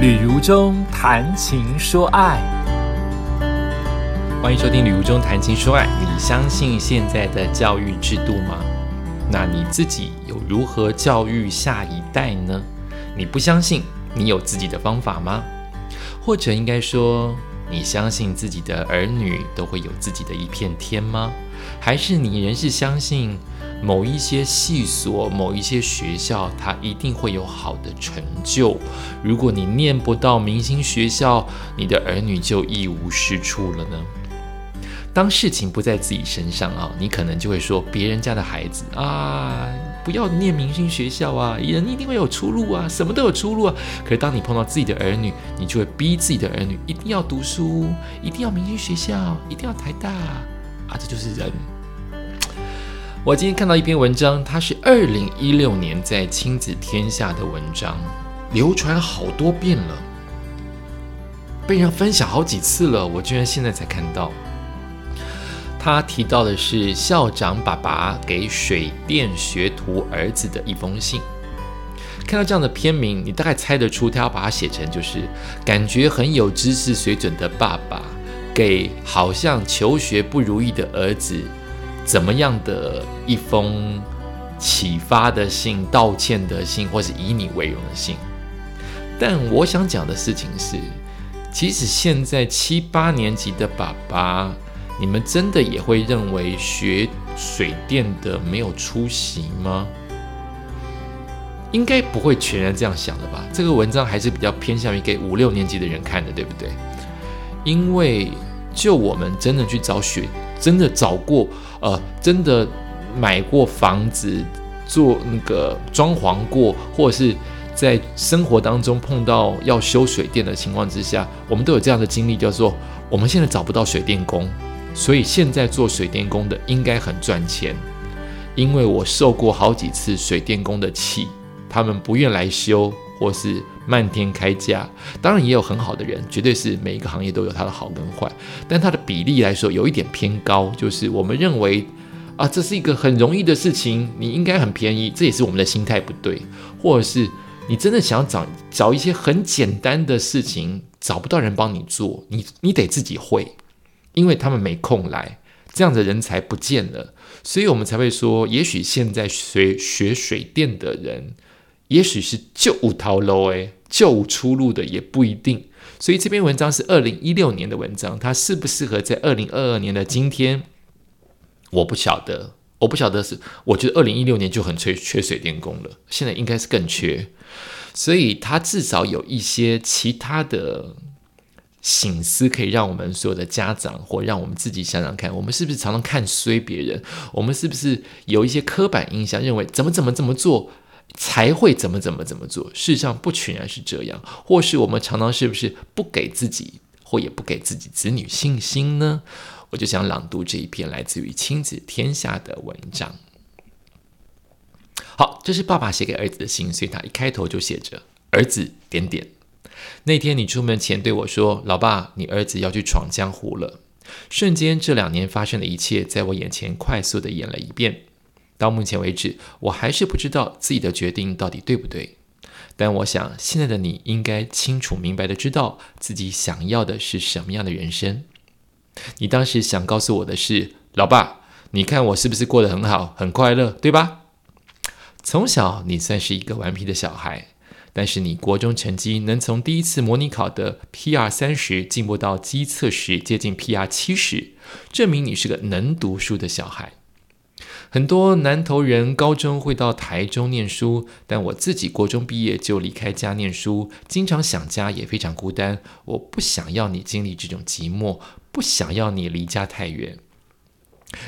旅如中谈情说爱，欢迎收听《旅如中谈情说爱》。你相信现在的教育制度吗？那你自己有如何教育下一代呢？你不相信，你有自己的方法吗？或者应该说，你相信自己的儿女都会有自己的一片天吗？还是你仍是相信？某一些系所、某一些学校，它一定会有好的成就。如果你念不到明星学校，你的儿女就一无是处了呢？当事情不在自己身上啊，你可能就会说别人家的孩子啊，不要念明星学校啊，人一定会有出路啊，什么都有出路啊。可是当你碰到自己的儿女，你就会逼自己的儿女一定要读书，一定要明星学校，一定要台大啊，这就是人。我今天看到一篇文章，它是二零一六年在亲子天下的文章，流传好多遍了，被人分享好几次了，我居然现在才看到。他提到的是校长爸爸给水电学徒儿子的一封信。看到这样的片名，你大概猜得出他要把它写成就是感觉很有知识水准的爸爸给好像求学不如意的儿子。怎么样的一封启发的信、道歉的信，或是以你为荣的信？但我想讲的事情是，即使现在七八年级的爸爸，你们真的也会认为学水电的没有出息吗？应该不会全然这样想的吧？这个文章还是比较偏向于给五六年级的人看的，对不对？因为就我们真的去找学。真的找过，呃，真的买过房子，做那个装潢过，或者是在生活当中碰到要修水电的情况之下，我们都有这样的经历，叫做我们现在找不到水电工，所以现在做水电工的应该很赚钱，因为我受过好几次水电工的气，他们不愿来修。或是漫天开价，当然也有很好的人，绝对是每一个行业都有它的好跟坏，但它的比例来说有一点偏高，就是我们认为啊，这是一个很容易的事情，你应该很便宜，这也是我们的心态不对，或者是你真的想找找一些很简单的事情，找不到人帮你做，你你得自己会，因为他们没空来，这样的人才不见了，所以我们才会说，也许现在学学水电的人。也许是就无逃路诶，就无出路的也不一定。所以这篇文章是二零一六年的文章，它适不适合在二零二二年的今天，我不晓得。我不晓得是，我觉得二零一六年就很缺缺水电工了，现在应该是更缺。所以它至少有一些其他的醒思，可以让我们所有的家长或让我们自己想想看，我们是不是常常看衰别人？我们是不是有一些刻板印象，认为怎么怎么怎么做？才会怎么怎么怎么做？事实上不全然是这样，或是我们常常是不是不给自己，或也不给自己子女信心呢？我就想朗读这一篇来自于亲子天下的文章。好，这是爸爸写给儿子的信，所以他一开头就写着：“儿子点点。”那天你出门前对我说：“老爸，你儿子要去闯江湖了。”瞬间，这两年发生的一切在我眼前快速的演了一遍。到目前为止，我还是不知道自己的决定到底对不对。但我想，现在的你应该清楚明白的知道自己想要的是什么样的人生。你当时想告诉我的是，老爸，你看我是不是过得很好、很快乐，对吧？从小你算是一个顽皮的小孩，但是你国中成绩能从第一次模拟考的 PR 三十进步到机测时接近 PR 七十，证明你是个能读书的小孩。很多南投人高中会到台中念书，但我自己国中毕业就离开家念书，经常想家，也非常孤单。我不想要你经历这种寂寞，不想要你离家太远。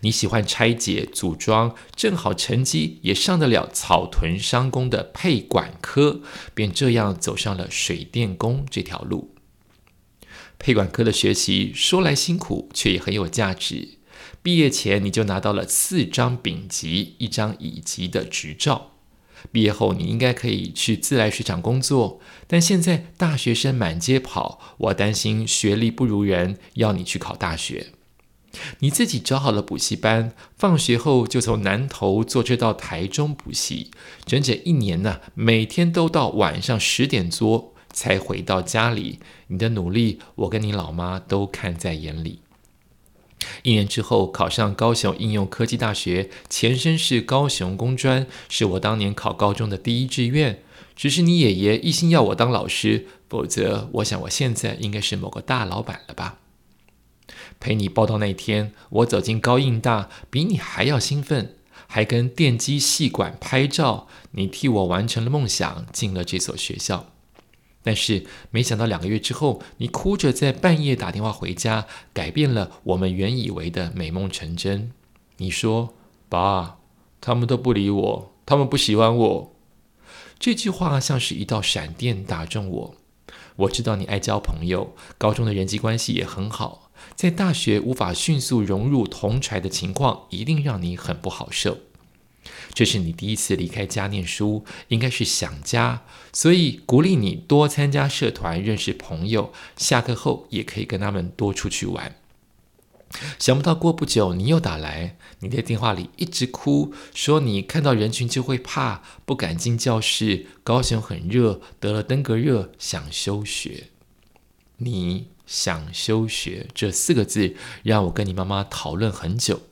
你喜欢拆解组装，正好成绩也上得了草屯商工的配管科，便这样走上了水电工这条路。配管科的学习说来辛苦，却也很有价值。毕业前你就拿到了四张丙级、一张乙级的执照。毕业后你应该可以去自来水厂工作，但现在大学生满街跑，我担心学历不如人，要你去考大学。你自己找好了补习班，放学后就从南头坐车到台中补习，整整一年呢，每天都到晚上十点多才回到家里。你的努力，我跟你老妈都看在眼里。一年之后，考上高雄应用科技大学，前身是高雄工专，是我当年考高中的第一志愿。只是你爷爷一心要我当老师，否则我想我现在应该是某个大老板了吧。陪你报道那天，我走进高应大，比你还要兴奋，还跟电机系馆拍照。你替我完成了梦想，进了这所学校。但是没想到两个月之后，你哭着在半夜打电话回家，改变了我们原以为的美梦成真。你说：“爸，他们都不理我，他们不喜欢我。”这句话像是一道闪电打中我。我知道你爱交朋友，高中的人际关系也很好，在大学无法迅速融入同传的情况，一定让你很不好受。这是你第一次离开家念书，应该是想家，所以鼓励你多参加社团，认识朋友。下课后也可以跟他们多出去玩。想不到过不久你又打来，你在电话里一直哭，说你看到人群就会怕，不敢进教室。高雄很热，得了登革热，想休学。你想休学这四个字，让我跟你妈妈讨论很久。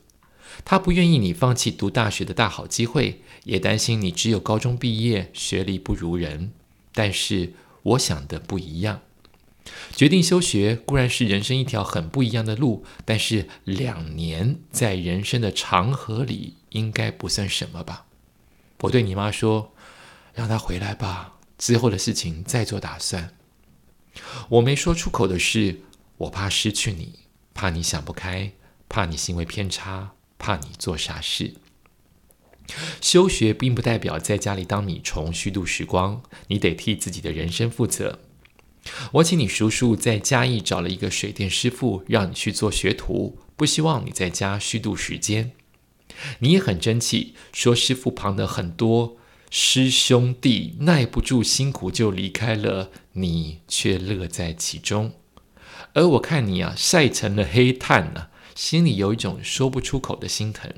她不愿意你放弃读大学的大好机会，也担心你只有高中毕业，学历不如人。但是我想的不一样，决定休学固然是人生一条很不一样的路，但是两年在人生的长河里应该不算什么吧？我对你妈说：“让他回来吧，之后的事情再做打算。”我没说出口的是，我怕失去你，怕你想不开，怕你行为偏差。怕你做傻事。休学并不代表在家里当米虫虚度时光，你得替自己的人生负责。我请你叔叔在嘉义找了一个水电师傅，让你去做学徒，不希望你在家虚度时间。你也很争气，说师傅旁的很多师兄弟耐不住辛苦就离开了，你却乐在其中。而我看你啊，晒成了黑炭呢。心里有一种说不出口的心疼。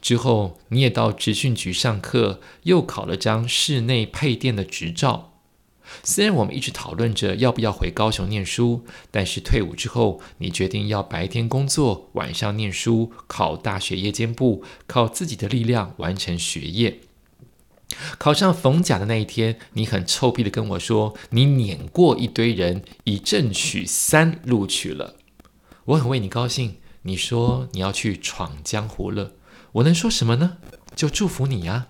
之后，你也到职训局上课，又考了张室内配电的执照。虽然我们一直讨论着要不要回高雄念书，但是退伍之后，你决定要白天工作，晚上念书，考大学夜间部，靠自己的力量完成学业。考上逢甲的那一天，你很臭屁的跟我说，你碾过一堆人，以正取三录取了。我很为你高兴。你说你要去闯江湖了，我能说什么呢？就祝福你呀。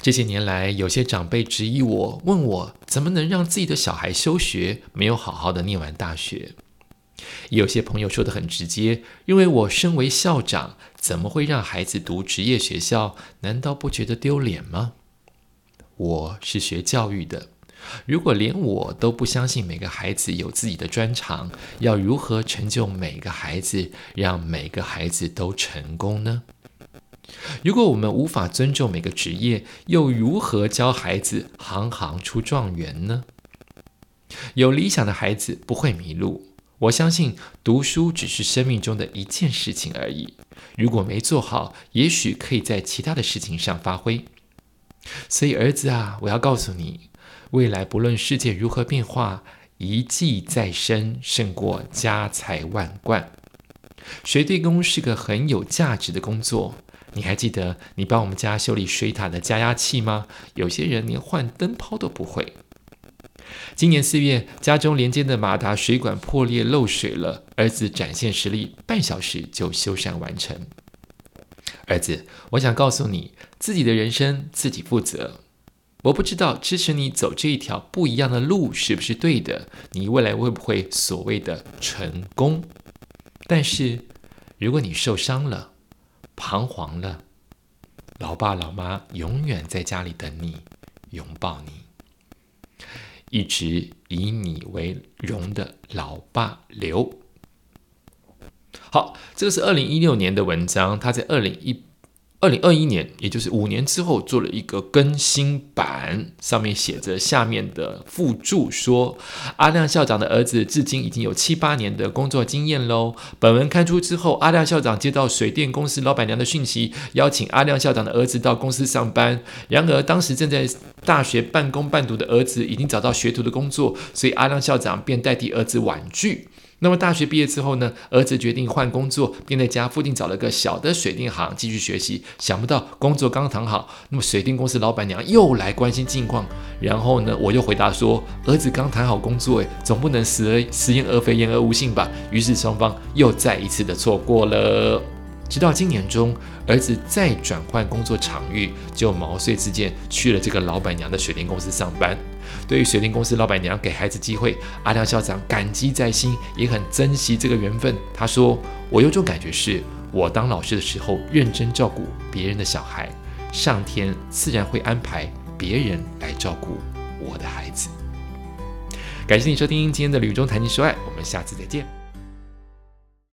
这些年来，有些长辈质疑我，问我怎么能让自己的小孩休学，没有好好的念完大学。有些朋友说的很直接，因为我身为校长，怎么会让孩子读职业学校？难道不觉得丢脸吗？我是学教育的。如果连我都不相信每个孩子有自己的专长，要如何成就每个孩子，让每个孩子都成功呢？如果我们无法尊重每个职业，又如何教孩子行行出状元呢？有理想的孩子不会迷路。我相信读书只是生命中的一件事情而已。如果没做好，也许可以在其他的事情上发挥。所以，儿子啊，我要告诉你。未来不论世界如何变化，一技在身胜过家财万贯。水电工是个很有价值的工作。你还记得你帮我们家修理水塔的加压器吗？有些人连换灯泡都不会。今年四月，家中连接的马达水管破裂漏水了，儿子展现实力，半小时就修缮完成。儿子，我想告诉你，自己的人生自己负责。我不知道支持你走这一条不一样的路是不是对的，你未来会不会所谓的成功？但是如果你受伤了、彷徨了，老爸老妈永远在家里等你，拥抱你，一直以你为荣的老爸刘。好，这个是二零一六年的文章，他在二零一。二零二一年，也就是五年之后，做了一个更新版，上面写着下面的附注说：阿亮校长的儿子至今已经有七八年的工作经验喽。本文刊出之后，阿亮校长接到水电公司老板娘的讯息，邀请阿亮校长的儿子到公司上班。然而，当时正在大学半工半读的儿子已经找到学徒的工作，所以阿亮校长便代替儿子婉拒。那么大学毕业之后呢，儿子决定换工作，并在家附近找了个小的水电行继续学习。想不到工作刚谈好，那么水电公司老板娘又来关心近况。然后呢，我又回答说，儿子刚谈好工作，诶，总不能食而食言而肥，言而无信吧？于是双方又再一次的错过了。直到今年中，儿子再转换工作场域，就毛遂自荐去了这个老板娘的水电公司上班。对于水电公司老板娘给孩子机会，阿亮校长感激在心，也很珍惜这个缘分。他说：“我有种感觉，是我当老师的时候认真照顾别人的小孩，上天自然会安排别人来照顾我的孩子。”感谢你收听今天的《旅中谈情说爱》，我们下次再见。